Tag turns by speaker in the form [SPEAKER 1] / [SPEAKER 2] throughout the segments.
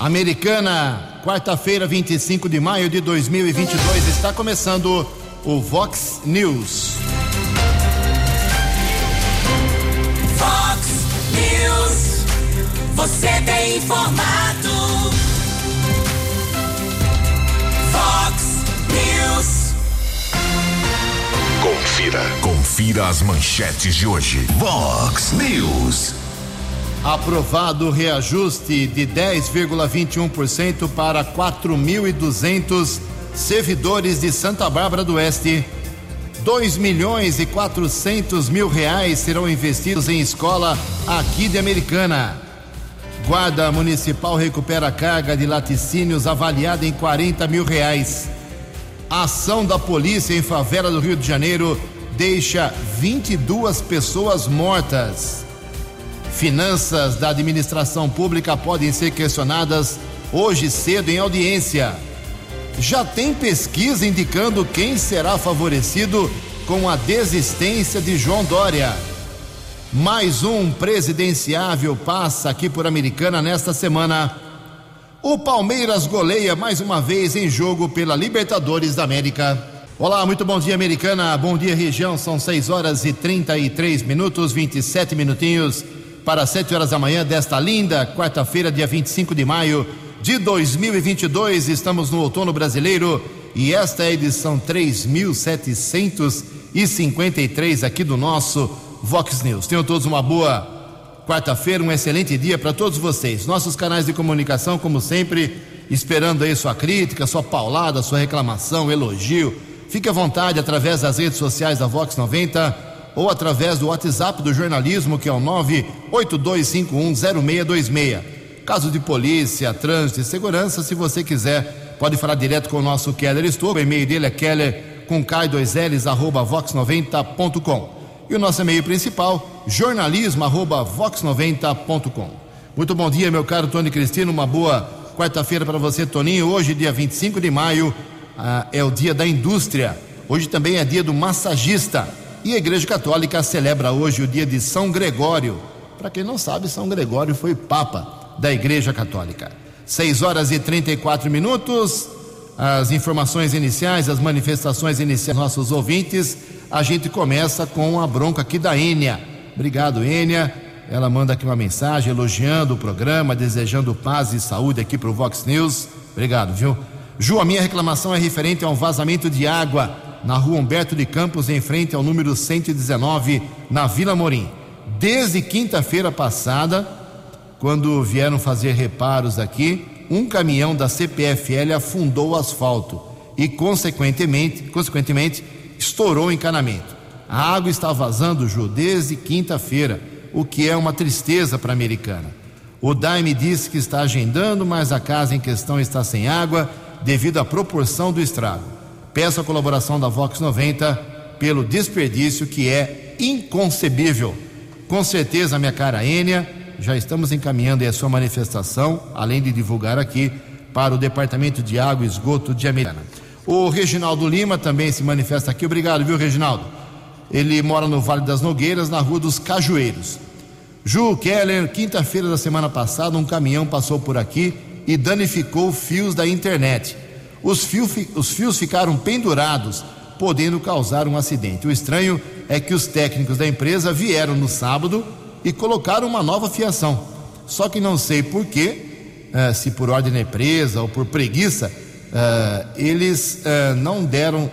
[SPEAKER 1] Americana, quarta-feira, 25 de maio de 2022, está começando o Vox News.
[SPEAKER 2] Vox News, você tem informado. Vox News.
[SPEAKER 3] Confira, confira as manchetes de hoje. Vox News.
[SPEAKER 1] Aprovado reajuste de 10,21% para 4.200 servidores de Santa Bárbara do Oeste. 2 milhões e 400 mil reais serão investidos em escola aqui de Americana. Guarda Municipal recupera carga de laticínios avaliada em 40 mil reais. A ação da polícia em favela do Rio de Janeiro deixa 22 pessoas mortas. Finanças da administração pública podem ser questionadas hoje cedo em audiência. Já tem pesquisa indicando quem será favorecido com a desistência de João Dória. Mais um presidenciável passa aqui por Americana nesta semana. O Palmeiras goleia mais uma vez em jogo pela Libertadores da América. Olá, muito bom dia, Americana. Bom dia, região. São 6 horas e 33 minutos, 27 minutinhos para 7 horas da manhã desta linda quarta-feira, dia 25 de maio de 2022. Estamos no outono brasileiro e esta é a edição 3753 aqui do nosso Vox News. Tenham todos uma boa quarta-feira, um excelente dia para todos vocês. Nossos canais de comunicação, como sempre, esperando aí sua crítica, sua paulada, sua reclamação, elogio. Fique à vontade através das redes sociais da Vox 90 ou através do WhatsApp do jornalismo, que é o 982510626. Caso de polícia, trânsito e segurança, se você quiser, pode falar direto com o nosso Keller Estou. O e-mail dele é keller com k2ls arroba vox90.com. E o nosso e-mail principal, jornalismo arroba vox90.com. Muito bom dia, meu caro Tony Cristino. Uma boa quarta-feira para você, Toninho. Hoje, dia 25 de maio, ah, é o dia da indústria. Hoje também é dia do massagista. E a Igreja Católica celebra hoje o dia de São Gregório. Para quem não sabe, São Gregório foi Papa da Igreja Católica. 6 horas e 34 minutos. As informações iniciais, as manifestações iniciais dos nossos ouvintes. A gente começa com a bronca aqui da Ênia. Obrigado, Ênia. Ela manda aqui uma mensagem elogiando o programa, desejando paz e saúde aqui para o Vox News. Obrigado, viu? Ju, a minha reclamação é referente a um vazamento de água na rua Humberto de Campos, em frente ao número 119, na Vila Morim. Desde quinta-feira passada, quando vieram fazer reparos aqui, um caminhão da CPFL afundou o asfalto e, consequentemente, consequentemente estourou o encanamento. A água está vazando, Ju, desde quinta-feira, o que é uma tristeza para a americana. O Daime disse que está agendando, mas a casa em questão está sem água devido à proporção do estrago. Peço a colaboração da Vox 90 pelo desperdício que é inconcebível. Com certeza, minha cara Ênia, já estamos encaminhando a sua manifestação, além de divulgar aqui, para o Departamento de Água e Esgoto de Americana. O Reginaldo Lima também se manifesta aqui. Obrigado, viu, Reginaldo? Ele mora no Vale das Nogueiras, na Rua dos Cajueiros. Ju Keller, quinta-feira da semana passada, um caminhão passou por aqui e danificou fios da internet os fios, os fios ficaram pendurados, podendo causar um acidente. O estranho é que os técnicos da empresa vieram no sábado e colocaram uma nova fiação. Só que não sei por quê, eh, se por ordem da empresa ou por preguiça, eh, eles eh, não deram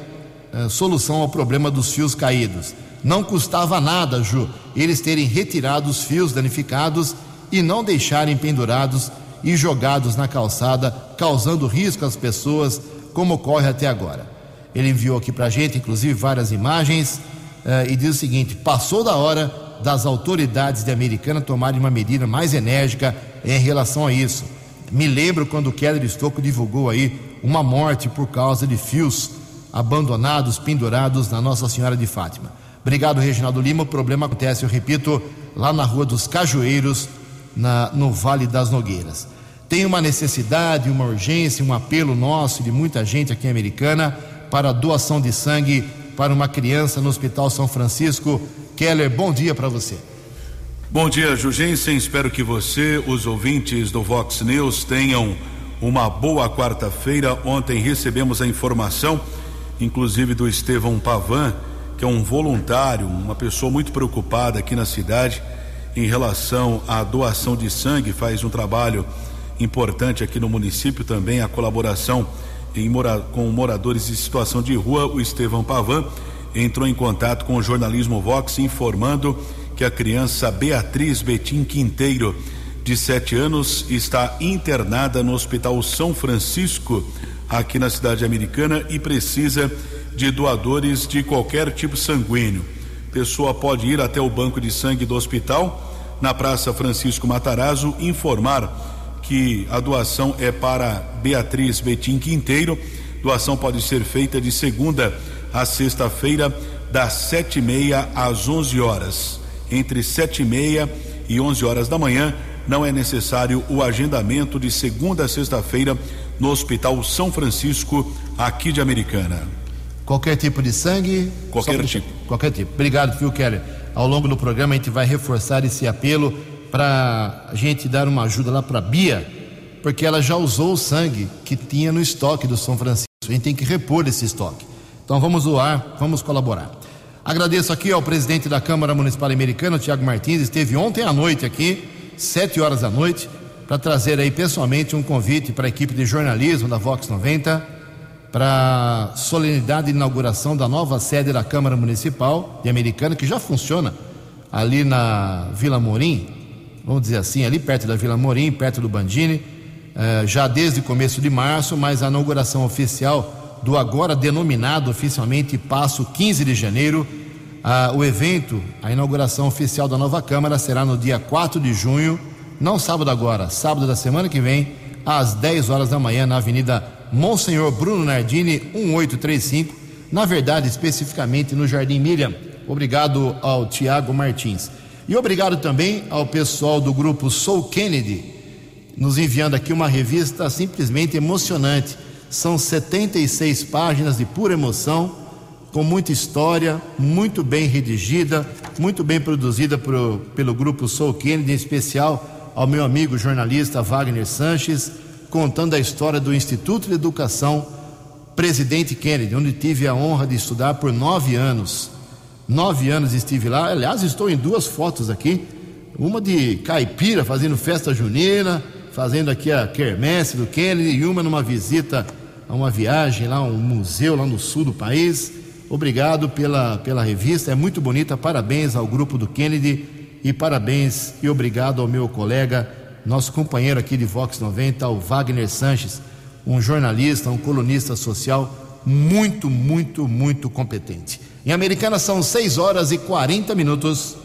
[SPEAKER 1] solução ao problema dos fios caídos. Não custava nada, Ju, eles terem retirado os fios danificados e não deixarem pendurados e jogados na calçada, causando risco às pessoas, como ocorre até agora. Ele enviou aqui para a gente, inclusive, várias imagens uh, e diz o seguinte: passou da hora das autoridades de Americana tomarem uma medida mais enérgica em relação a isso. Me lembro quando o Keller Estocco divulgou aí uma morte por causa de fios abandonados, pendurados na Nossa Senhora de Fátima. Obrigado, Reginaldo Lima. O problema acontece, eu repito, lá na Rua dos Cajueiros, na, no Vale das Nogueiras. Tem uma necessidade, uma urgência, um apelo nosso de muita gente aqui Americana para doação de sangue para uma criança no Hospital São Francisco. Keller, bom dia para você.
[SPEAKER 4] Bom dia, Jugensen. Espero que você, os ouvintes do Vox News, tenham uma boa quarta-feira. Ontem recebemos a informação, inclusive do Estevão Pavan, que é um voluntário, uma pessoa muito preocupada aqui na cidade em relação à doação de sangue, faz um trabalho importante aqui no município também, a colaboração mora, com moradores em situação de rua. O Estevão Pavan entrou em contato com o jornalismo Vox informando que a criança Beatriz Betim Quinteiro, de sete anos, está internada no Hospital São Francisco, aqui na cidade americana, e precisa de doadores de qualquer tipo sanguíneo. Pessoa pode ir até o banco de sangue do hospital na Praça Francisco Matarazzo informar que a doação é para Beatriz Betim Quinteiro. Doação pode ser feita de segunda a sexta-feira, das sete e meia às onze horas. Entre sete e meia e onze horas da manhã, não é necessário o agendamento de segunda a sexta-feira no Hospital São Francisco, aqui de Americana.
[SPEAKER 1] Qualquer tipo de sangue?
[SPEAKER 4] Qualquer tipo.
[SPEAKER 1] Qualquer tipo. Obrigado, Phil Keller ao longo do programa a gente vai reforçar esse apelo para a gente dar uma ajuda lá para Bia, porque ela já usou o sangue que tinha no estoque do São Francisco. A gente tem que repor esse estoque. Então vamos doar, vamos colaborar. Agradeço aqui ao presidente da Câmara Municipal Americana, Tiago Martins, esteve ontem à noite aqui, sete horas da noite, para trazer aí pessoalmente um convite para a equipe de jornalismo da Vox 90 para solenidade de inauguração da nova sede da Câmara Municipal de Americana, que já funciona ali na Vila Morim, vamos dizer assim, ali perto da Vila Morim, perto do Bandini, eh, já desde o começo de março, mas a inauguração oficial do agora denominado oficialmente Passo 15 de janeiro. O evento, a inauguração oficial da nova Câmara será no dia 4 de junho, não sábado agora, sábado da semana que vem, às 10 horas da manhã, na Avenida Monsenhor Bruno Nardini, 1835, na verdade, especificamente no Jardim Miriam. Obrigado ao Tiago Martins. E obrigado também ao pessoal do grupo Soul Kennedy, nos enviando aqui uma revista simplesmente emocionante. São 76 páginas de pura emoção, com muita história, muito bem redigida, muito bem produzida pelo grupo Soul Kennedy, em especial ao meu amigo jornalista Wagner Sanches contando a história do Instituto de Educação Presidente Kennedy, onde tive a honra de estudar por nove anos. Nove anos estive lá. Aliás, estou em duas fotos aqui. Uma de caipira fazendo festa junina, fazendo aqui a quermesse do Kennedy, e uma numa visita a uma viagem lá, um museu lá no sul do país. Obrigado pela, pela revista, é muito bonita. Parabéns ao grupo do Kennedy e parabéns e obrigado ao meu colega nosso companheiro aqui de Vox 90, o Wagner Sanches, um jornalista, um colunista social muito, muito, muito competente. Em Americana são 6 horas e 40 minutos.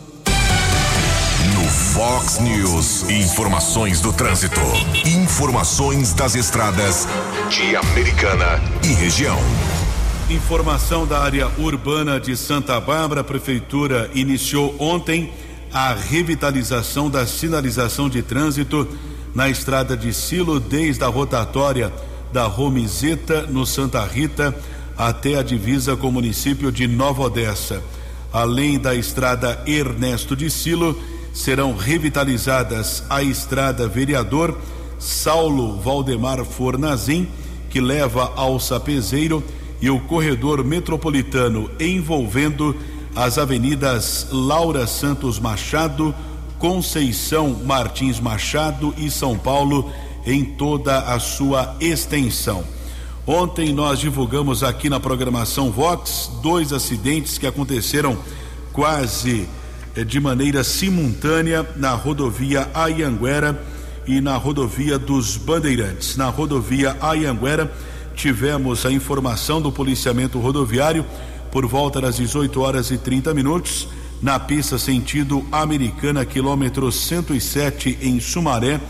[SPEAKER 3] No Fox News, informações do trânsito, informações das estradas de Americana e região.
[SPEAKER 4] Informação da área urbana de Santa Bárbara, a prefeitura iniciou ontem a revitalização da sinalização de trânsito na estrada de Silo, desde a rotatória da Romizeta, no Santa Rita, até a divisa com o município de Nova Odessa. Além da estrada Ernesto de Silo, serão revitalizadas a estrada Vereador Saulo Valdemar Fornazim, que leva ao Sapezeiro, e o corredor metropolitano envolvendo as avenidas Laura Santos Machado, Conceição Martins Machado e São Paulo em toda a sua extensão. Ontem nós divulgamos aqui na programação Vox dois acidentes que aconteceram quase eh, de maneira simultânea na rodovia Ayanguera e na rodovia dos Bandeirantes. Na rodovia Ayanguera tivemos a informação do policiamento rodoviário por volta das 18 horas e 30 minutos, na pista sentido Americana, quilômetro 107 em Sumaré,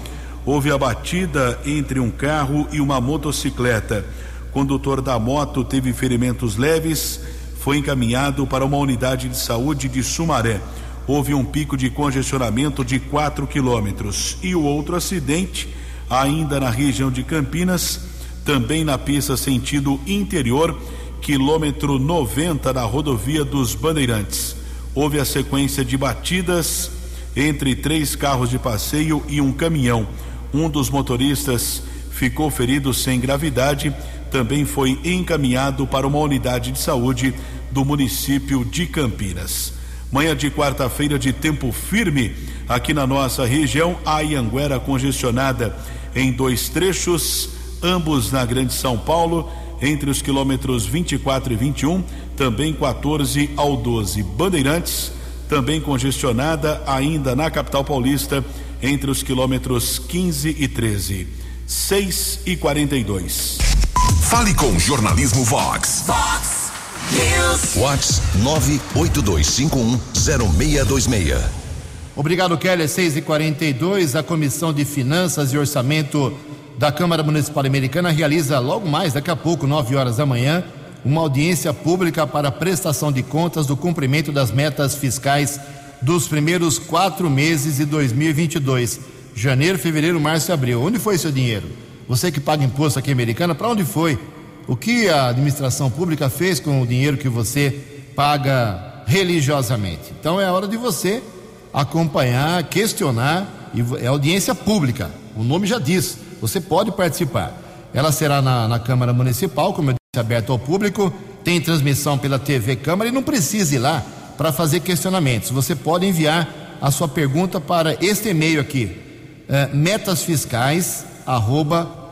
[SPEAKER 4] houve a batida entre um carro e uma motocicleta. O condutor da moto teve ferimentos leves, foi encaminhado para uma unidade de saúde de Sumaré. Houve um pico de congestionamento de 4 quilômetros. E o outro acidente, ainda na região de Campinas, também na pista sentido interior, quilômetro 90 da rodovia dos Bandeirantes. Houve a sequência de batidas entre três carros de passeio e um caminhão. Um dos motoristas ficou ferido sem gravidade, também foi encaminhado para uma unidade de saúde do município de Campinas. Manhã de quarta-feira de tempo firme aqui na nossa região, a Ianguera congestionada em dois trechos, ambos na Grande São Paulo, entre os quilômetros 24 e 21, também 14 ao 12. Bandeirantes, também congestionada ainda na capital paulista, entre os quilômetros 15 e 13. 6 e 42.
[SPEAKER 3] Fale com Jornalismo Vox.
[SPEAKER 2] Fox News.
[SPEAKER 3] Vox 982510626.
[SPEAKER 1] Obrigado, Kelly. 6 e 42 A Comissão de Finanças e Orçamento da Câmara Municipal Americana realiza logo mais, daqui a pouco, 9 horas da manhã, uma audiência pública para prestação de contas do cumprimento das metas fiscais dos primeiros quatro meses de 2022. Janeiro, fevereiro, março e abril. Onde foi seu dinheiro? Você que paga imposto aqui americana, para onde foi? O que a administração pública fez com o dinheiro que você paga religiosamente? Então é hora de você acompanhar, questionar, é audiência pública, o nome já diz, você pode participar. Ela será na, na Câmara Municipal, como eu disse, aberta ao público, tem transmissão pela TV Câmara e não precisa ir lá para fazer questionamentos. Você pode enviar a sua pergunta para este e-mail aqui, é,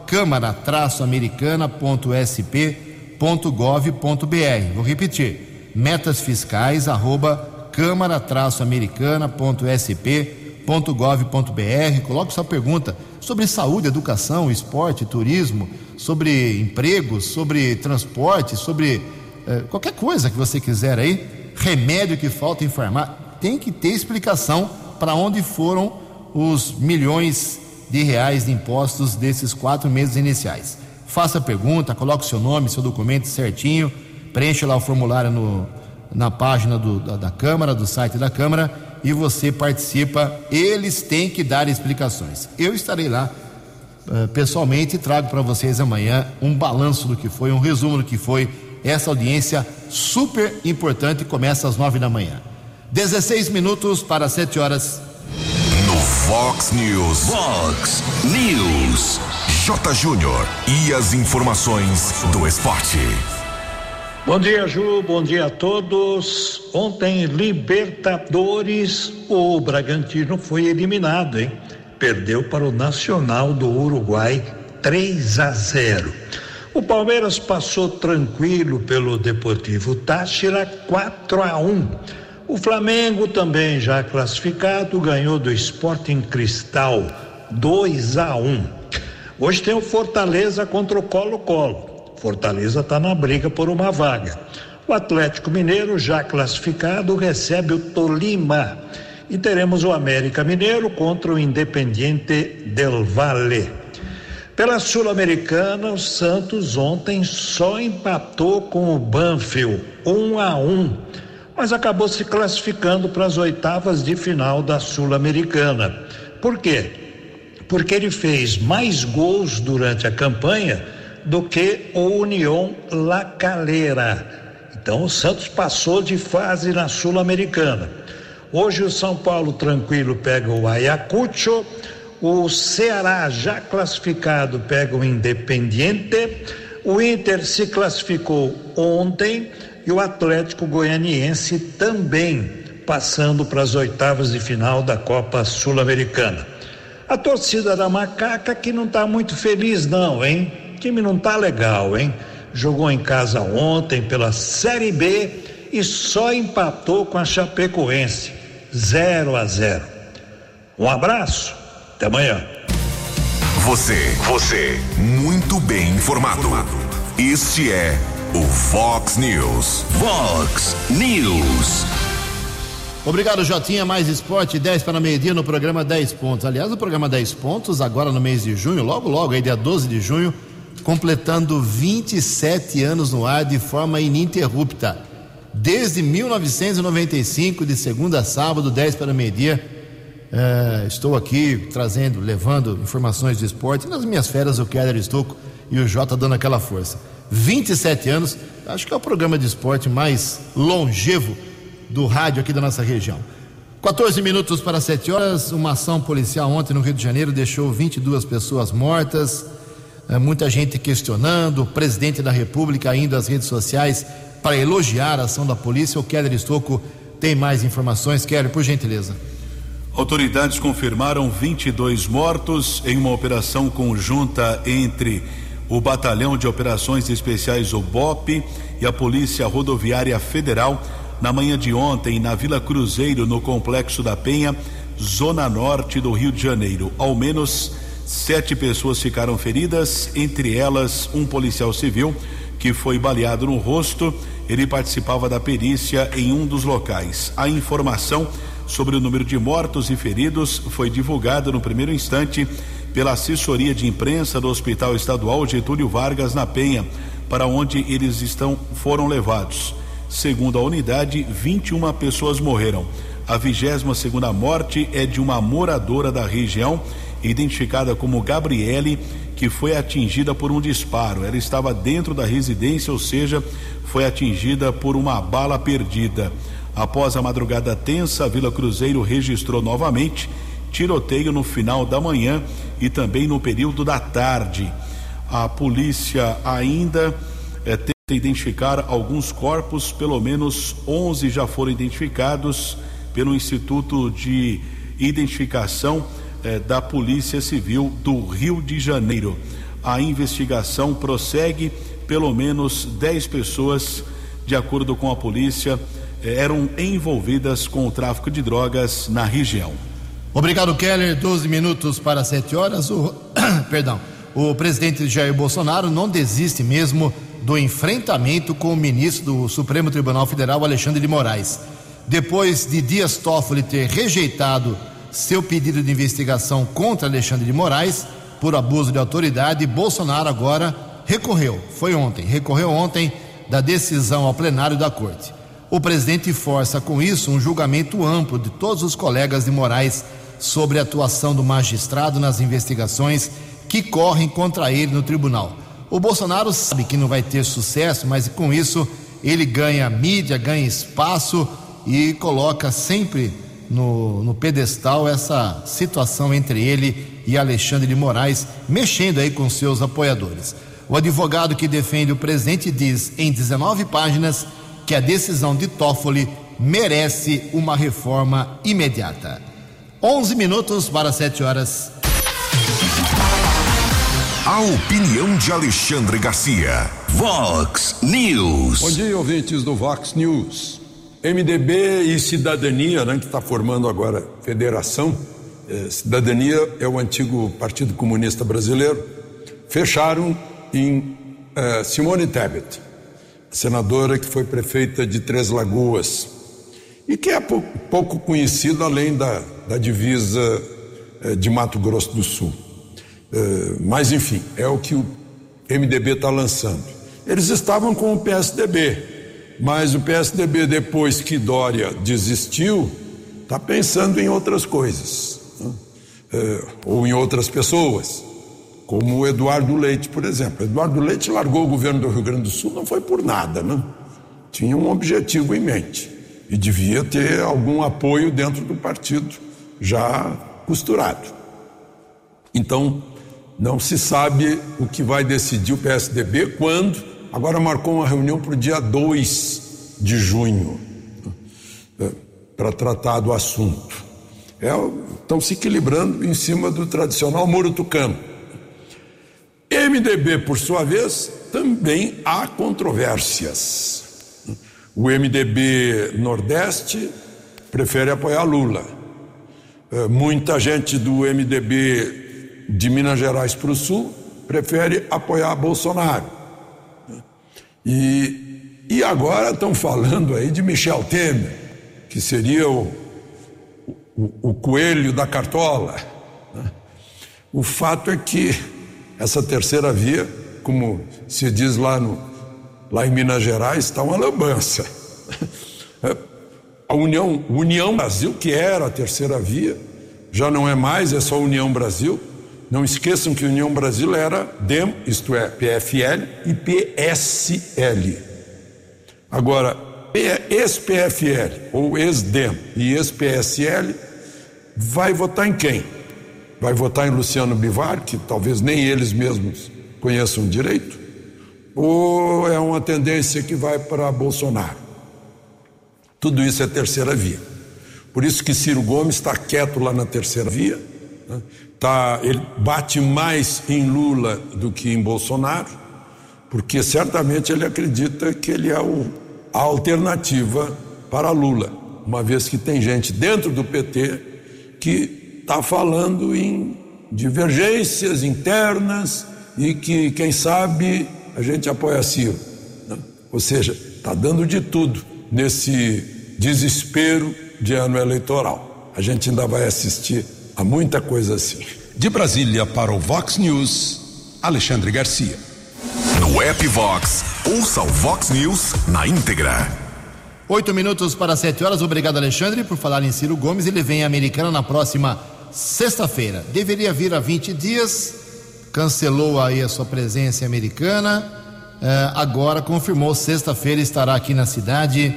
[SPEAKER 1] câmara-americana.sp.gov.br. Vou repetir, metas fiscais, arroba câmara-americana.sp.gov.br. Coloque sua pergunta sobre saúde, educação, esporte, turismo, sobre empregos, sobre transporte, sobre eh, qualquer coisa que você quiser aí, remédio que falta em farmácia, tem que ter explicação para onde foram os milhões de reais de impostos desses quatro meses iniciais. Faça a pergunta, coloque seu nome, seu documento certinho, preencha lá o formulário no, na página do, da, da Câmara, do site da Câmara, e você participa. Eles têm que dar explicações. Eu estarei lá uh, pessoalmente e trago para vocês amanhã um balanço do que foi, um resumo do que foi essa audiência super importante. Começa às nove da manhã. 16 minutos para 7 horas.
[SPEAKER 3] No Fox News. Fox News. J. Júnior. E as informações do esporte.
[SPEAKER 5] Bom dia, Ju. Bom dia a todos. Ontem, Libertadores, o Bragantino foi eliminado, hein? Perdeu para o Nacional do Uruguai 3 a 0. O Palmeiras passou tranquilo pelo Deportivo Táchira 4 a 1. O Flamengo também já classificado ganhou do Sporting Cristal 2 a 1. Hoje tem o Fortaleza contra o Colo-Colo. Fortaleza está na briga por uma vaga. O Atlético Mineiro, já classificado, recebe o Tolima. E teremos o América Mineiro contra o Independiente del Valle. Pela Sul-Americana, o Santos ontem só empatou com o Banfield, um a um, mas acabou se classificando para as oitavas de final da Sul-Americana. Por quê? Porque ele fez mais gols durante a campanha do que o União La Calera. Então o Santos passou de fase na Sul-Americana. Hoje o São Paulo tranquilo pega o Ayacucho, o Ceará já classificado pega o Independiente, o Inter se classificou ontem e o Atlético Goianiense também passando para as oitavas de final da Copa Sul-Americana. A torcida da Macaca que não está muito feliz não, hein? O time não tá legal, hein? Jogou em casa ontem pela Série B e só empatou com a Chapecoense, 0 a 0. Um abraço, até amanhã.
[SPEAKER 3] Você, você, muito bem informado. Este é o Fox News. Fox News.
[SPEAKER 1] Obrigado, Jotinha. Mais esporte, 10 para meio-dia no programa 10 pontos. Aliás, o programa 10 pontos, agora no mês de junho, logo, logo, aí, dia 12 de junho, completando 27 anos no ar de forma ininterrupta. Desde 1995, de segunda a sábado, 10 para meio-dia. É, estou aqui trazendo, levando informações de esporte. Nas minhas férias, o Keller Estouco e o Jota dando aquela força. 27 anos, acho que é o programa de esporte mais longevo do rádio aqui da nossa região. 14 minutos para 7 horas. Uma ação policial ontem no Rio de Janeiro deixou 22 pessoas mortas. É, muita gente questionando. O presidente da República indo às redes sociais para elogiar a ação da polícia. O Keller Estocco tem mais informações. Keller, por gentileza.
[SPEAKER 4] Autoridades confirmaram 22 mortos em uma operação conjunta entre o Batalhão de Operações Especiais, o BOP, e a Polícia Rodoviária Federal na manhã de ontem na Vila Cruzeiro, no Complexo da Penha, zona norte do Rio de Janeiro. Ao menos sete pessoas ficaram feridas, entre elas um policial civil que foi baleado no rosto. Ele participava da perícia em um dos locais. A informação sobre o número de mortos e feridos foi divulgada no primeiro instante pela assessoria de imprensa do Hospital Estadual Getúlio Vargas na Penha, para onde eles estão foram levados. Segundo a unidade, 21 pessoas morreram. A 22 segunda morte é de uma moradora da região, identificada como Gabriele, que foi atingida por um disparo. Ela estava dentro da residência, ou seja, foi atingida por uma bala perdida. Após a madrugada tensa, a Vila Cruzeiro registrou novamente tiroteio no final da manhã e também no período da tarde. A polícia ainda é, identificar alguns corpos, pelo menos 11 já foram identificados pelo Instituto de Identificação eh, da Polícia Civil do Rio de Janeiro. A investigação prossegue, pelo menos 10 pessoas, de acordo com a polícia, eram envolvidas com o tráfico de drogas na região.
[SPEAKER 1] Obrigado, Keller. 12 minutos para 7 horas. O, perdão. O presidente Jair Bolsonaro não desiste mesmo do enfrentamento com o ministro do Supremo Tribunal Federal, Alexandre de Moraes. Depois de Dias Toffoli ter rejeitado seu pedido de investigação contra Alexandre de Moraes por abuso de autoridade, Bolsonaro agora recorreu. Foi ontem, recorreu ontem da decisão ao plenário da corte. O presidente força com isso um julgamento amplo de todos os colegas de Moraes sobre a atuação do magistrado nas investigações que correm contra ele no tribunal. O Bolsonaro sabe que não vai ter sucesso, mas com isso ele ganha mídia, ganha espaço e coloca sempre no, no pedestal essa situação entre ele e Alexandre de Moraes, mexendo aí com seus apoiadores. O advogado que defende o presidente diz em 19 páginas que a decisão de Toffoli merece uma reforma imediata. 11 minutos para 7 horas.
[SPEAKER 3] A opinião de Alexandre Garcia. Vox News.
[SPEAKER 6] Bom dia, ouvintes do Vox News. MDB e Cidadania, né, que está formando agora federação. Eh, Cidadania é o antigo Partido Comunista Brasileiro. Fecharam em eh, Simone Tebet, senadora que foi prefeita de Três Lagoas e que é pouco, conhecida além da, da divisa eh, de Mato Grosso do Sul. Eh, mas, enfim, é o que o MDB está lançando. Eles estavam com o PSDB, mas o PSDB, depois que Dória desistiu, está pensando em outras coisas, né? uh, ou em outras pessoas, como o Eduardo Leite, por exemplo. Eduardo Leite largou o governo do Rio Grande do Sul, não foi por nada, né? Tinha um objetivo em mente e devia ter algum apoio dentro do partido já costurado. Então, não se sabe o que vai decidir o PSDB quando. Agora marcou uma reunião para o dia 2 de junho né, para tratar do assunto. É, estão se equilibrando em cima do tradicional muro tucano. MDB, por sua vez, também há controvérsias. O MDB Nordeste prefere apoiar Lula. É, muita gente do MDB de Minas Gerais para o Sul prefere apoiar Bolsonaro. E, e agora estão falando aí de Michel Temer, que seria o, o, o coelho da cartola. Né? O fato é que essa terceira via, como se diz lá, no, lá em Minas Gerais, está uma lambança. A União, União Brasil, que era a terceira via, já não é mais, é só União Brasil, não esqueçam que União Brasil era DEM, isto é, PFL e PSL. Agora, ex-PFL, ou ex-DEM e ex-PSL, vai votar em quem? Vai votar em Luciano Bivar, que talvez nem eles mesmos conheçam direito? Ou é uma tendência que vai para Bolsonaro? Tudo isso é terceira via. Por isso que Ciro Gomes está quieto lá na terceira via. Né? Tá, ele bate mais em Lula do que em Bolsonaro, porque certamente ele acredita que ele é o, a alternativa para Lula, uma vez que tem gente dentro do PT que está falando em divergências internas e que, quem sabe, a gente apoia Ciro. Né? Ou seja, está dando de tudo nesse desespero de ano eleitoral. A gente ainda vai assistir a muita coisa assim.
[SPEAKER 7] De Brasília para o Vox News, Alexandre Garcia.
[SPEAKER 3] No app Vox, ouça o Vox News na íntegra.
[SPEAKER 1] Oito minutos para sete horas. Obrigado, Alexandre, por falar em Ciro Gomes. Ele vem à Americana na próxima sexta-feira. Deveria vir há 20 dias, cancelou aí a sua presença americana. É, agora confirmou, sexta-feira estará aqui na cidade,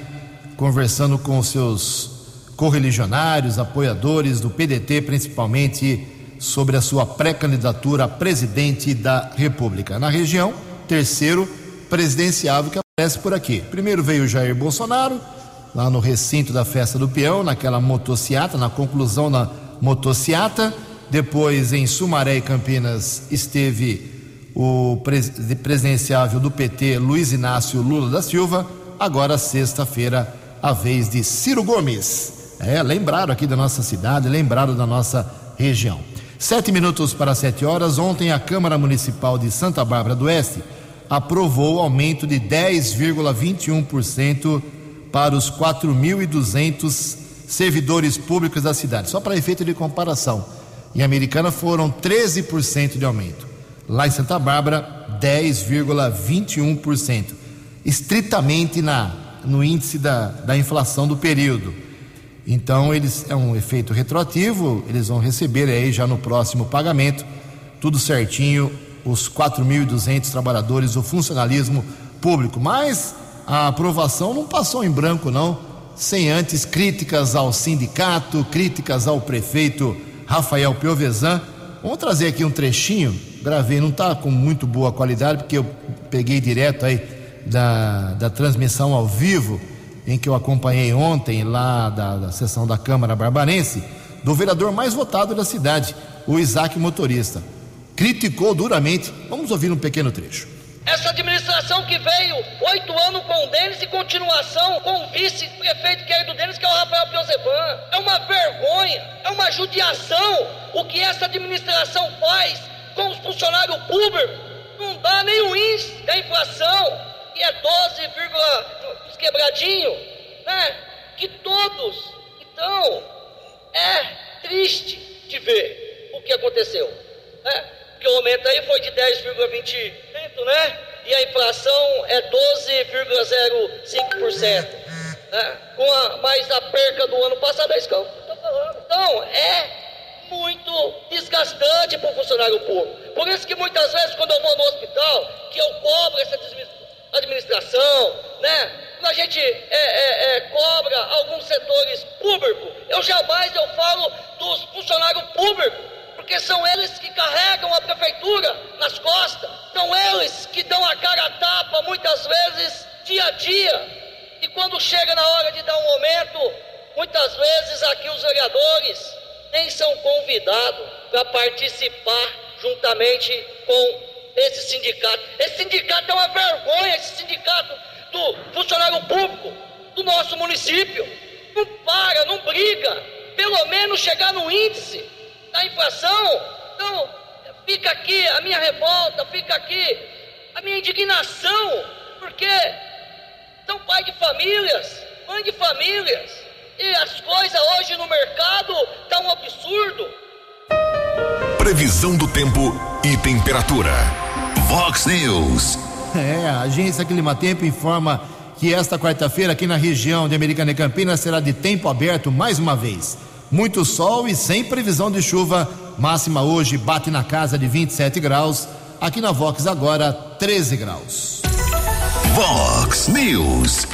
[SPEAKER 1] conversando com seus correligionários, apoiadores do PDT, principalmente sobre a sua pré-candidatura a presidente da República. Na região, terceiro presidenciável que aparece por aqui. Primeiro veio Jair Bolsonaro, lá no recinto da festa do peão, naquela motociata, na conclusão da motociata. Depois, em Sumaré e Campinas, esteve o presidenciável do PT, Luiz Inácio Lula da Silva. Agora, sexta-feira, a vez de Ciro Gomes. É, lembraram aqui da nossa cidade, lembraram da nossa região. Sete minutos para sete horas. Ontem, a Câmara Municipal de Santa Bárbara do Oeste aprovou o aumento de 10,21% para os 4.200 servidores públicos da cidade. Só para efeito de comparação, em Americana foram 13% de aumento. Lá em Santa Bárbara, 10,21%. Estritamente na, no índice da, da inflação do período. Então, eles é um efeito retroativo, eles vão receber aí já no próximo pagamento, tudo certinho, os 4.200 trabalhadores do funcionalismo público. Mas a aprovação não passou em branco, não, sem antes críticas ao sindicato, críticas ao prefeito Rafael Piovesan. Vamos trazer aqui um trechinho, gravei, não está com muito boa qualidade, porque eu peguei direto aí da, da transmissão ao vivo, em que eu acompanhei ontem lá da, da sessão da Câmara Barbarense, do vereador mais votado da cidade, o Isaac Motorista criticou duramente. Vamos ouvir um pequeno trecho.
[SPEAKER 8] Essa administração que veio oito anos com o Denis e continuação com o vice-prefeito que é do Denis, que é o Rafael Piozeban. É uma vergonha, é uma judiação o que essa administração faz com os funcionários públicos. Não dá nem o índice da inflação, que é 12, os quebradinho, né? Que todos. Então, é triste de ver o que aconteceu. Né? Que o aumento aí foi de 10,20%, né? E a inflação é 12,05%. Né? Com a, mais a perca do ano passado, é isso que eu estou falando. Então, é muito desgastante para o funcionário público. Por isso que muitas vezes, quando eu vou no hospital, que eu cobro essa administração, né? Quando a gente é, é, é, cobra alguns setores públicos, eu jamais eu falo dos funcionários públicos porque são eles que carregam a prefeitura nas costas, são eles que dão a cara a tapa muitas vezes dia a dia. E quando chega na hora de dar um aumento, muitas vezes aqui os vereadores nem são convidados para participar juntamente com esse sindicato. Esse sindicato é uma vergonha, esse sindicato do funcionário público do nosso município. Não para, não briga, pelo menos chegar no índice da inflação. Então, fica aqui a minha revolta, fica aqui a minha indignação, porque são pai de famílias, mãe de famílias, e as coisas hoje no mercado estão tá um absurdo.
[SPEAKER 3] Previsão do tempo e temperatura. Vox News.
[SPEAKER 1] É, a agência Climatempo informa que esta quarta-feira aqui na região de Americana e Campinas será de tempo aberto mais uma vez muito sol e sem previsão de chuva. Máxima hoje bate na casa de 27 graus. Aqui na Vox agora 13 graus.
[SPEAKER 3] Vox News.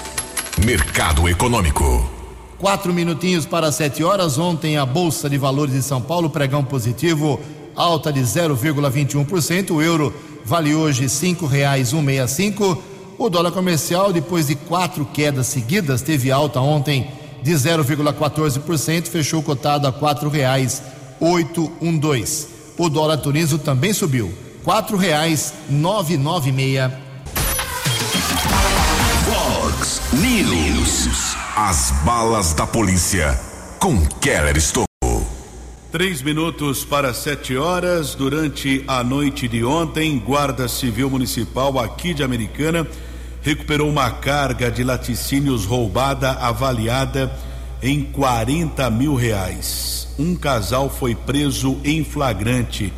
[SPEAKER 3] Mercado Econômico.
[SPEAKER 1] Quatro minutinhos para sete horas. Ontem a Bolsa de Valores de São Paulo, pregão positivo, alta de 0,21%. O euro vale hoje cinco reais meia cinco. O dólar comercial, depois de quatro quedas seguidas, teve alta ontem de 0,14%, fechou cotado a quatro reais oito um dois. O dólar turismo também subiu, quatro reais nove nove meia.
[SPEAKER 3] Fox News. As balas da polícia com Keller Estocco.
[SPEAKER 4] Três minutos para sete horas. Durante a noite de ontem, Guarda Civil Municipal aqui de Americana recuperou uma carga de laticínios roubada avaliada em 40 mil reais. Um casal foi preso em flagrante.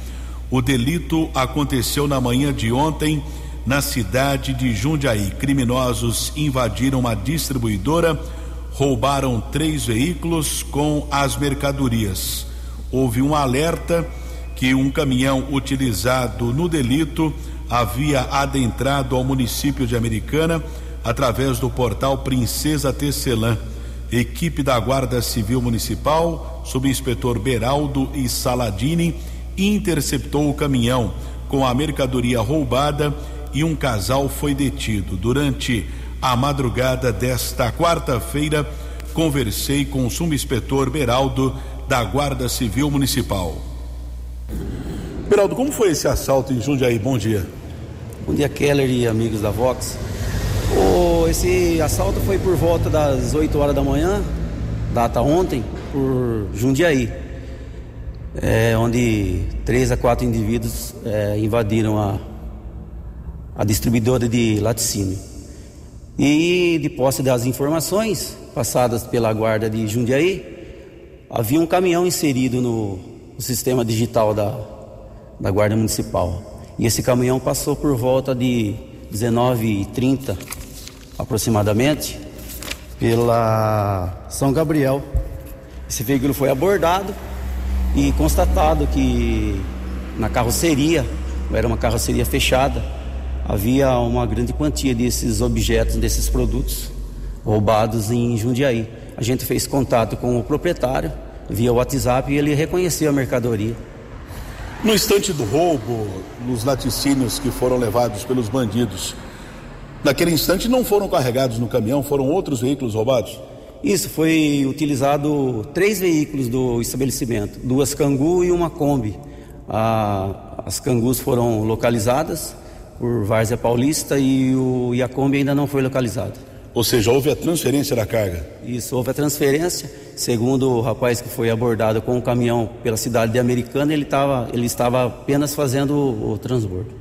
[SPEAKER 4] O delito aconteceu na manhã de ontem na cidade de Jundiaí. Criminosos invadiram uma distribuidora, roubaram três veículos com as mercadorias. Houve um alerta que um caminhão utilizado no delito havia adentrado ao município de Americana através do portal Princesa Tecelã. Equipe da Guarda Civil Municipal, subinspetor Beraldo e Saladini, interceptou o caminhão com a mercadoria roubada e um casal foi detido. Durante a madrugada desta quarta-feira, conversei com o subinspetor Beraldo da Guarda Civil Municipal. Beraldo, como foi esse assalto em Jundiaí? Bom dia.
[SPEAKER 9] Bom dia, Keller e amigos da Vox. O, esse assalto foi por volta das 8 horas da manhã, data ontem, por Jundiaí, é, onde três a quatro indivíduos é, invadiram a, a distribuidora de laticínio. E de posse das informações passadas pela guarda de Jundiaí, havia um caminhão inserido no, no sistema digital da, da guarda municipal. E esse caminhão passou por volta de 19h30 aproximadamente pela São Gabriel. Esse veículo foi abordado e constatado que na carroceria, era uma carroceria fechada, havia uma grande quantia desses objetos, desses produtos roubados em Jundiaí. A gente fez contato com o proprietário via WhatsApp e ele reconheceu a mercadoria.
[SPEAKER 4] No instante do roubo, nos laticínios que foram levados pelos bandidos, naquele instante não foram carregados no caminhão, foram outros veículos roubados?
[SPEAKER 9] Isso, foi utilizado três veículos do estabelecimento, duas Cangu e uma Kombi. Ah, as Cangus foram localizadas por Várzea Paulista e, o, e a Kombi ainda não foi localizada.
[SPEAKER 4] Ou seja, houve a transferência da carga?
[SPEAKER 9] Isso, houve a transferência. Segundo o rapaz que foi abordado com o caminhão pela cidade de Americana, ele, tava, ele estava apenas fazendo o, o transbordo.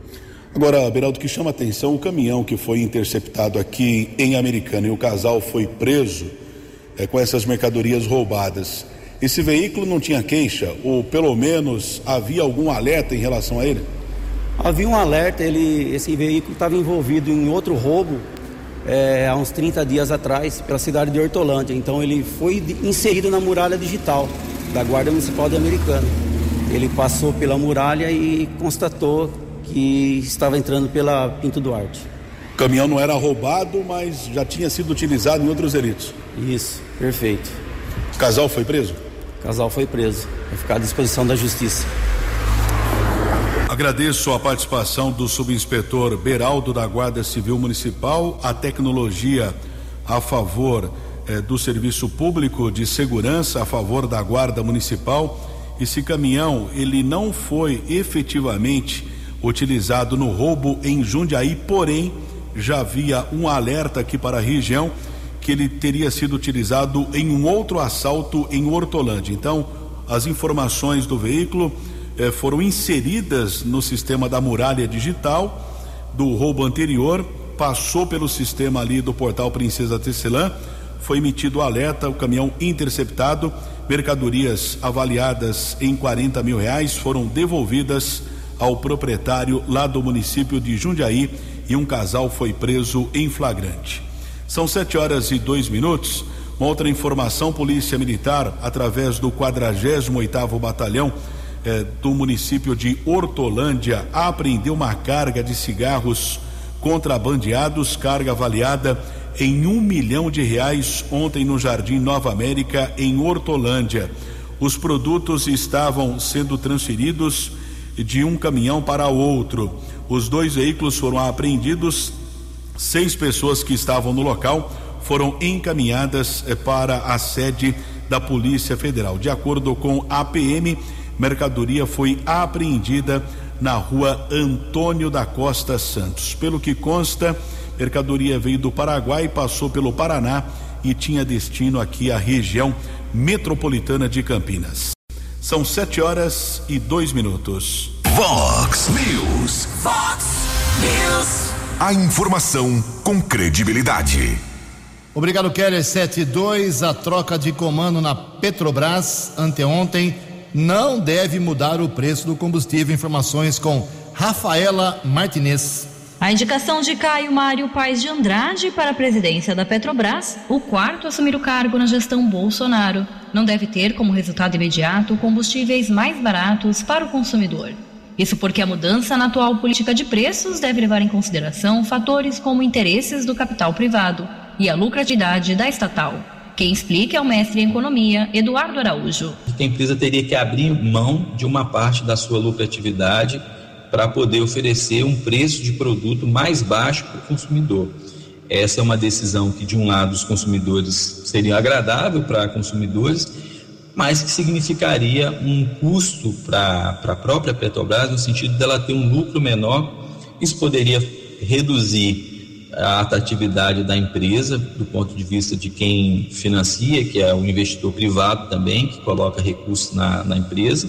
[SPEAKER 4] Agora, Beraldo, que chama atenção, o caminhão que foi interceptado aqui em Americana e o casal foi preso é, com essas mercadorias roubadas. Esse veículo não tinha queixa, ou pelo menos havia algum alerta em relação a ele?
[SPEAKER 9] Havia um alerta, ele, esse veículo estava envolvido em outro roubo é, há uns 30 dias atrás pela cidade de Hortolândia. Então ele foi inserido na muralha digital da Guarda Municipal de Americana. Ele passou pela muralha e constatou que estava entrando pela Pinto Duarte.
[SPEAKER 4] O caminhão não era roubado, mas já tinha sido utilizado em outros delitos.
[SPEAKER 9] Isso, perfeito.
[SPEAKER 4] O casal foi preso?
[SPEAKER 9] O casal foi preso. Vai ficar à disposição da justiça.
[SPEAKER 4] Agradeço a participação do subinspetor Beraldo da Guarda Civil Municipal, a tecnologia a favor eh, do serviço público de segurança, a favor da Guarda Municipal. Esse caminhão, ele não foi efetivamente utilizado no roubo em Jundiaí, porém já havia um alerta aqui para a região que ele teria sido utilizado em um outro assalto em Hortolândia. Então, as informações do veículo eh, foram inseridas no sistema da muralha digital do roubo anterior, passou pelo sistema ali do portal Princesa Tecelã, foi emitido alerta, o caminhão interceptado, mercadorias avaliadas em 40 mil reais foram devolvidas ao proprietário lá do município de Jundiaí e um casal foi preso em flagrante. São sete horas e dois minutos. Uma outra informação: Polícia Militar, através do 48 oitavo Batalhão, eh, do município de Hortolândia apreendeu uma carga de cigarros contrabandeados, carga avaliada em um milhão de reais ontem no Jardim Nova América, em Hortolândia. Os produtos estavam sendo transferidos de um caminhão para outro. Os dois veículos foram apreendidos. Seis pessoas que estavam no local foram encaminhadas eh, para a sede da Polícia Federal. De acordo com a PM, mercadoria foi apreendida na rua Antônio da Costa Santos. Pelo que consta, mercadoria veio do Paraguai, passou pelo Paraná e tinha destino aqui à região metropolitana de Campinas. São sete horas e dois minutos.
[SPEAKER 3] Vox News.
[SPEAKER 2] Fox News.
[SPEAKER 3] A informação com credibilidade.
[SPEAKER 1] Obrigado, Keller. 72. A troca de comando na Petrobras anteontem não deve mudar o preço do combustível. Informações com Rafaela Martinez.
[SPEAKER 10] A indicação de Caio Mário Paes de Andrade para a presidência da Petrobras, o quarto a assumir o cargo na gestão Bolsonaro, não deve ter como resultado imediato combustíveis mais baratos para o consumidor. Isso porque a mudança na atual política de preços deve levar em consideração fatores como interesses do capital privado e a lucratividade da estatal. Quem explica é o mestre em economia, Eduardo Araújo.
[SPEAKER 11] A empresa teria que abrir mão de uma parte da sua lucratividade para poder oferecer um preço de produto mais baixo para o consumidor. Essa é uma decisão que, de um lado, os consumidores seria agradável para consumidores, mas que significaria um custo para a própria Petrobras, no sentido dela ter um lucro menor. Isso poderia reduzir a atratividade da empresa, do ponto de vista de quem financia, que é o investidor privado também, que coloca recursos na, na empresa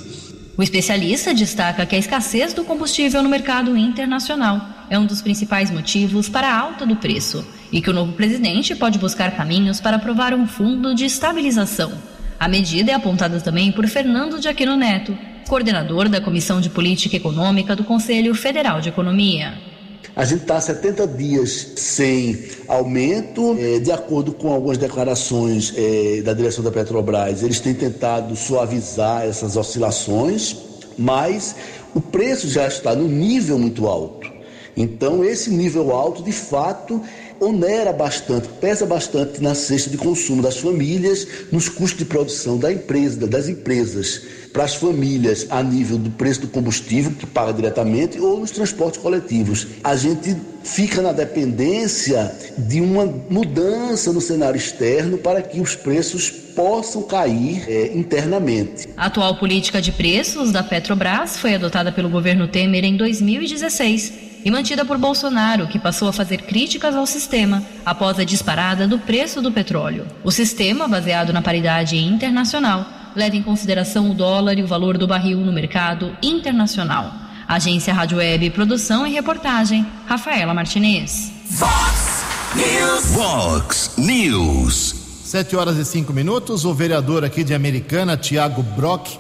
[SPEAKER 10] o especialista destaca que a escassez do combustível no mercado internacional é um dos principais motivos para a alta do preço e que o novo presidente pode buscar caminhos para aprovar um fundo de estabilização. A medida é apontada também por Fernando de Aquino Neto, coordenador da Comissão de Política Econômica do Conselho Federal de Economia.
[SPEAKER 12] A gente está 70 dias sem aumento, é, de acordo com algumas declarações é, da direção da Petrobras, eles têm tentado suavizar essas oscilações, mas o preço já está no nível muito alto. Então, esse nível alto, de fato, onera bastante, pesa bastante na cesta de consumo das famílias, nos custos de produção da empresa, das empresas, para as famílias a nível do preço do combustível que paga diretamente ou nos transportes coletivos. A gente fica na dependência de uma mudança no cenário externo para que os preços possam cair é, internamente.
[SPEAKER 10] A atual política de preços da Petrobras foi adotada pelo governo Temer em 2016 e mantida por Bolsonaro, que passou a fazer críticas ao sistema após a disparada do preço do petróleo. O sistema, baseado na paridade internacional, leva em consideração o dólar e o valor do barril no mercado internacional. Agência Rádio Web, produção e reportagem, Rafaela Martinez.
[SPEAKER 2] Fox News.
[SPEAKER 3] Vox News.
[SPEAKER 1] Sete horas e cinco minutos. O vereador aqui de Americana, Tiago Brock,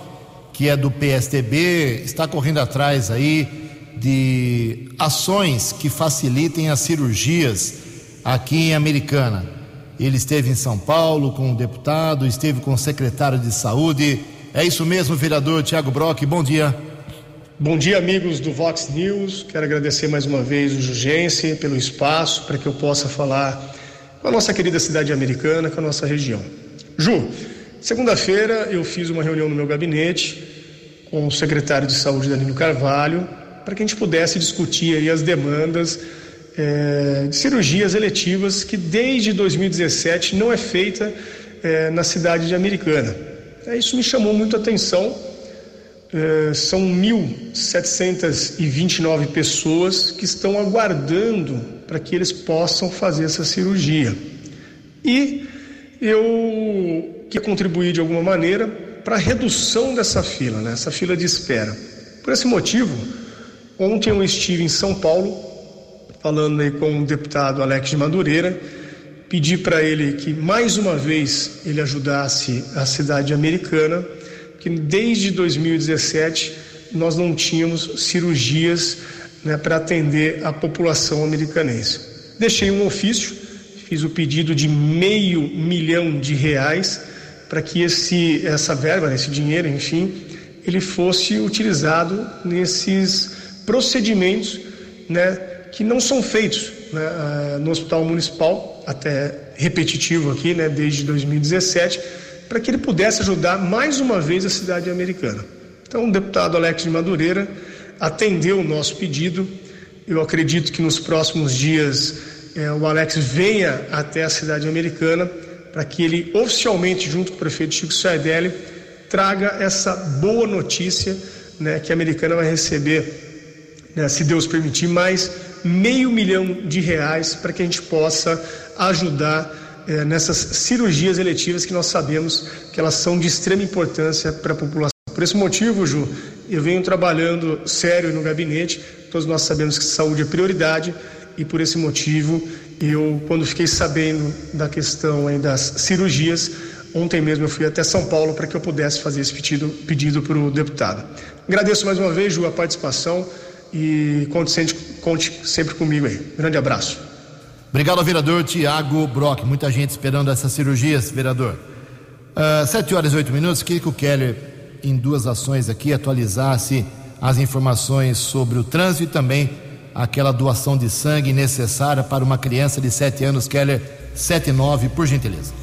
[SPEAKER 1] que é do PSDB, está correndo atrás aí de ações que facilitem as cirurgias aqui em Americana. Ele esteve em São Paulo com o deputado, esteve com o secretário de saúde. É isso mesmo, vereador Tiago Brock. Bom dia.
[SPEAKER 13] Bom dia, amigos do Vox News. Quero agradecer mais uma vez o Jugense pelo espaço para que eu possa falar com a nossa querida cidade americana, com a nossa região. Ju, segunda-feira eu fiz uma reunião no meu gabinete com o secretário de saúde Danilo Carvalho para que a gente pudesse discutir aí as demandas é, de cirurgias eletivas que desde 2017 não é feita é, na cidade de Americana. É, isso me chamou muito a atenção. É, são 1.729 pessoas que estão aguardando para que eles possam fazer essa cirurgia. E eu queria contribuir de alguma maneira para a redução dessa fila, né, essa fila de espera. Por esse motivo, Ontem eu estive em São Paulo, falando aí com o deputado Alex de Madureira, pedi para ele que mais uma vez ele ajudasse a cidade americana, que desde 2017 nós não tínhamos cirurgias né, para atender a população americanense. Deixei um ofício, fiz o pedido de meio milhão de reais para que esse, essa verba, esse dinheiro, enfim, ele fosse utilizado nesses procedimentos né, que não são feitos né, eh, no hospital municipal até repetitivo aqui, né, desde 2017, para que ele pudesse ajudar mais uma vez a cidade americana. Então, o deputado Alex de Madureira atendeu o nosso pedido. Eu acredito que nos próximos dias é, o Alex venha até a cidade americana para que ele oficialmente, junto com o prefeito Chico Sardelli, traga essa boa notícia né, que a americana vai receber, né, se Deus permitir, mais meio milhão de reais para que a gente possa ajudar é, nessas cirurgias eletivas que nós sabemos que elas são de extrema importância para a população. Por esse motivo, Ju, eu venho trabalhando sério no gabinete, todos nós sabemos que saúde é prioridade e por esse motivo eu, quando fiquei sabendo da questão aí das cirurgias, ontem mesmo eu fui até São Paulo para que eu pudesse fazer esse pedido, pedido para o deputado. Agradeço mais uma vez, Ju, a participação e sempre, conte sempre comigo aí. Grande abraço.
[SPEAKER 1] Obrigado vereador Tiago Brock. Muita gente esperando essas cirurgias, vereador. Uh, sete horas e oito minutos. Queria que o Keller, em duas ações aqui, atualizasse as informações sobre o trânsito e também aquela doação de sangue necessária para uma criança de sete anos. Keller, sete e nove, por gentileza.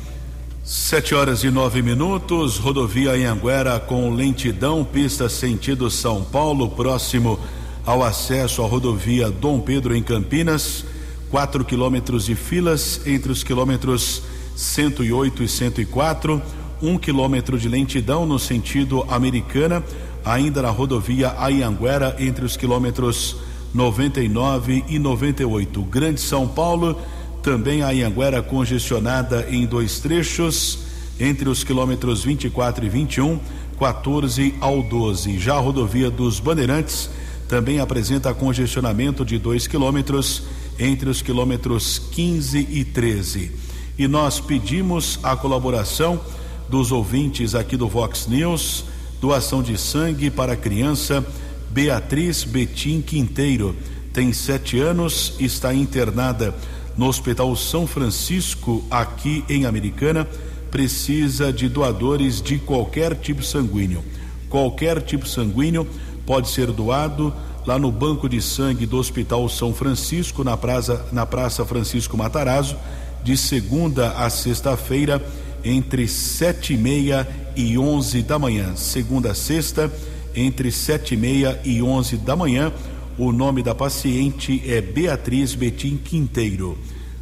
[SPEAKER 4] Sete horas e nove minutos. Rodovia Anhanguera com lentidão, pista sentido São Paulo, próximo ao acesso à rodovia Dom Pedro em Campinas. 4 quilômetros de filas entre os quilômetros 108 e 104, um quilômetro de lentidão no sentido americana, ainda na rodovia Ayanguera entre os quilômetros 99 e 98. Grande São Paulo, também a congestionada em dois trechos, entre os quilômetros 24 e 21, 14 ao 12. Já a rodovia dos Bandeirantes também apresenta congestionamento de 2 quilômetros entre os quilômetros 15 e 13. E nós pedimos a colaboração dos ouvintes aqui do Vox News, doação de sangue para a criança Beatriz Betim Quinteiro. Tem sete anos, está internada no Hospital São Francisco, aqui em Americana. Precisa de doadores de qualquer tipo sanguíneo. Qualquer tipo sanguíneo pode ser doado lá no Banco de Sangue do Hospital São Francisco, na Praça, na praça Francisco Matarazzo, de segunda a sexta-feira, entre sete e meia e onze da manhã. Segunda a sexta, entre sete e meia e onze da manhã. O nome da paciente é Beatriz Betim Quinteiro.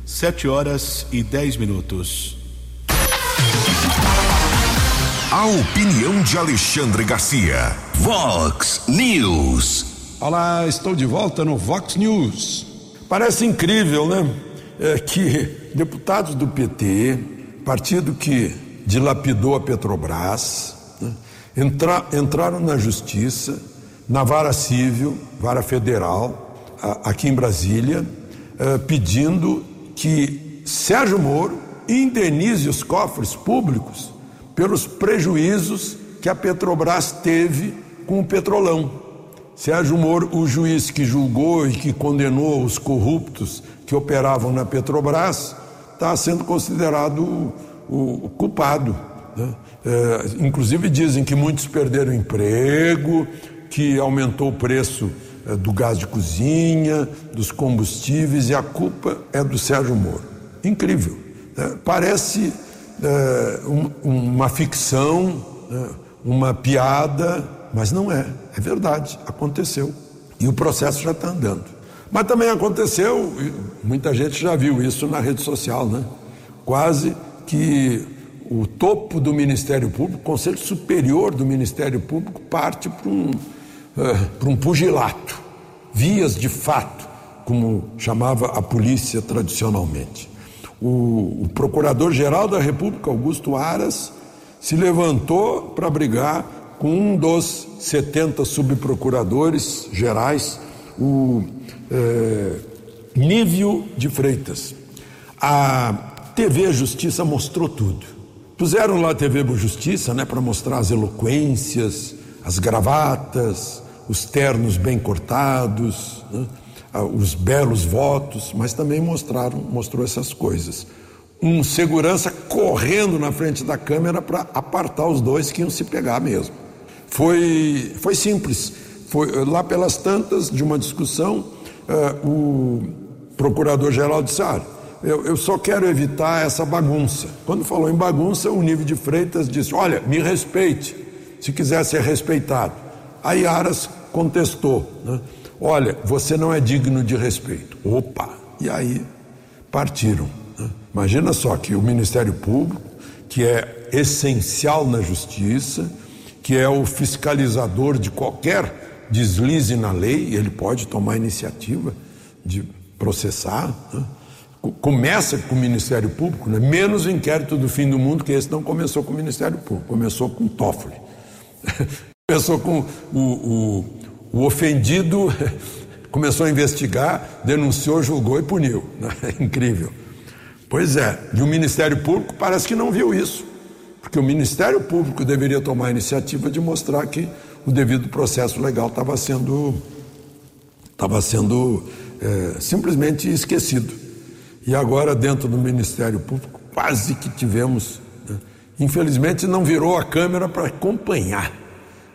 [SPEAKER 4] Sete horas e dez minutos.
[SPEAKER 3] A opinião de Alexandre Garcia. Vox News.
[SPEAKER 6] Olá, estou de volta no Vox News. Parece incrível, né? É que deputados do PT, partido que dilapidou a Petrobras, né? Entra, entraram na justiça, na vara civil, vara federal, aqui em Brasília, é, pedindo que Sérgio Moro indenize os cofres públicos pelos prejuízos que a Petrobras teve com o petrolão. Sérgio Moro, o juiz que julgou e que condenou os corruptos que operavam na Petrobras, está sendo considerado o, o, culpado. Né? É, inclusive dizem que muitos perderam emprego, que aumentou o preço é, do gás de cozinha, dos combustíveis, e a culpa é do Sérgio Moro. Incrível. Né? Parece é, um, uma ficção, né, uma piada, mas não é, é verdade, aconteceu. E o processo já está andando. Mas também aconteceu, muita gente já viu isso na rede social, né? Quase que o topo do Ministério Público, o Conselho Superior do Ministério Público, parte para um, uh, um pugilato, vias de fato, como chamava a polícia tradicionalmente o, o Procurador-Geral da República, Augusto Aras, se levantou para brigar com um dos 70 subprocuradores gerais, o é, Nívio de Freitas. A TV Justiça mostrou tudo. Puseram lá a TV Justiça né, para mostrar as eloquências, as gravatas, os ternos bem cortados. Né? Os belos votos, mas também mostraram, mostrou essas coisas. Um segurança correndo na frente da câmera para apartar os dois que iam se pegar mesmo. Foi, foi simples. Foi lá pelas tantas de uma discussão, uh, o procurador-geral disse: ah, eu, eu só quero evitar essa bagunça. Quando falou em bagunça, o Nível de Freitas disse: Olha, me respeite, se quiser ser respeitado. Aí Aras contestou: né? Olha, você não é digno de respeito. Opa! E aí partiram. Né? Imagina só que o Ministério Público, que é essencial na justiça, que é o fiscalizador de qualquer deslize na lei, ele pode tomar iniciativa de processar. Né? Começa com o Ministério Público, né? menos o inquérito do fim do mundo, que esse não começou com o Ministério Público, começou com o Toffoli. começou com o, o, o, ofendido, começou a investigar, denunciou, julgou e puniu. Né? Incrível. Pois é, e o Ministério Público parece que não viu isso, porque o Ministério Público deveria tomar a iniciativa de mostrar que o devido processo legal estava sendo, estava sendo é, simplesmente esquecido. E agora, dentro do Ministério Público, quase que tivemos. Né? Infelizmente, não virou a câmera para acompanhar,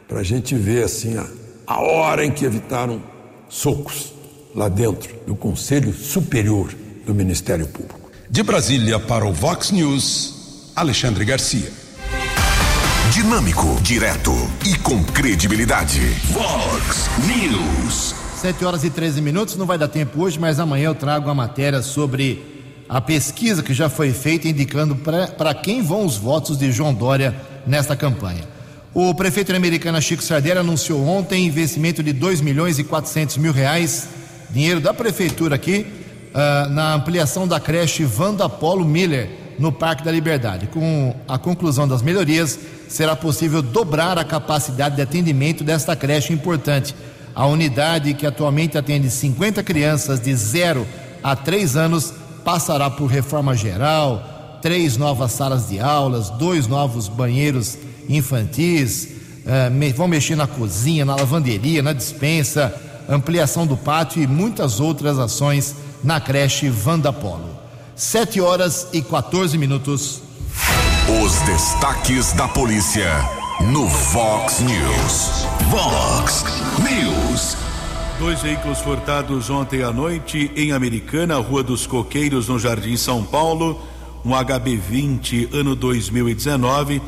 [SPEAKER 6] para a gente ver assim a, a hora em que evitaram socos lá dentro do Conselho Superior do Ministério Público.
[SPEAKER 7] De Brasília para o Vox News, Alexandre Garcia.
[SPEAKER 3] Dinâmico, direto e com credibilidade. Vox News.
[SPEAKER 1] 7 horas e 13 minutos, não vai dar tempo hoje, mas amanhã eu trago a matéria sobre a pesquisa que já foi feita indicando para quem vão os votos de João Dória nesta campanha. O prefeito americano Chico Sardelli anunciou ontem investimento de 2 milhões e 400 mil reais, dinheiro da prefeitura aqui, uh, na ampliação da creche Vanda Polo Miller, no Parque da Liberdade. Com a conclusão das melhorias, será possível dobrar a capacidade de atendimento desta creche importante a unidade, que atualmente atende 50 crianças de 0 a 3 anos, passará por reforma geral, três novas salas de aulas, dois novos banheiros infantis, uh, vão mexer na cozinha, na lavanderia, na dispensa, ampliação do pátio e muitas outras ações na creche Vanda Polo. 7 horas e 14 minutos.
[SPEAKER 3] Os destaques da polícia no Vox News. Vox News.
[SPEAKER 4] Dois veículos furtados ontem à noite em Americana, Rua dos Coqueiros, no Jardim São Paulo. Um HB20 ano 2019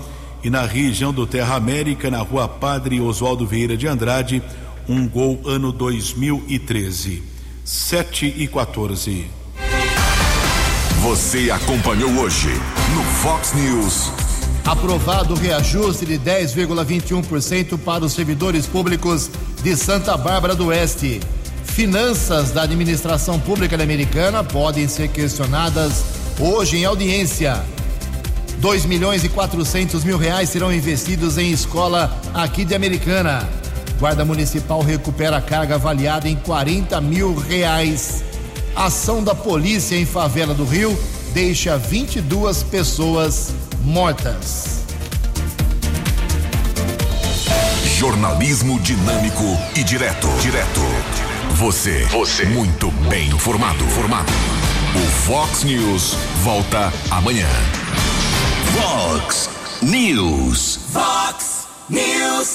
[SPEAKER 4] e na região do Terra América, na Rua Padre Oswaldo Vieira de Andrade, um Gol ano 2013. 7 e 14.
[SPEAKER 3] Você acompanhou hoje no Fox News.
[SPEAKER 1] Aprovado o reajuste de 10,21% para os servidores públicos de Santa Bárbara do Oeste. Finanças da administração pública americana podem ser questionadas hoje em audiência. 2 milhões e 400 mil reais serão investidos em escola aqui de Americana. Guarda Municipal recupera carga avaliada em 40 mil reais. Ação da polícia em favela do Rio deixa 22 pessoas mortas.
[SPEAKER 3] Jornalismo dinâmico e direto. Direto. Você. Você. Muito bem informado. Formado. O Fox News volta amanhã. Fox News.
[SPEAKER 2] Fox News.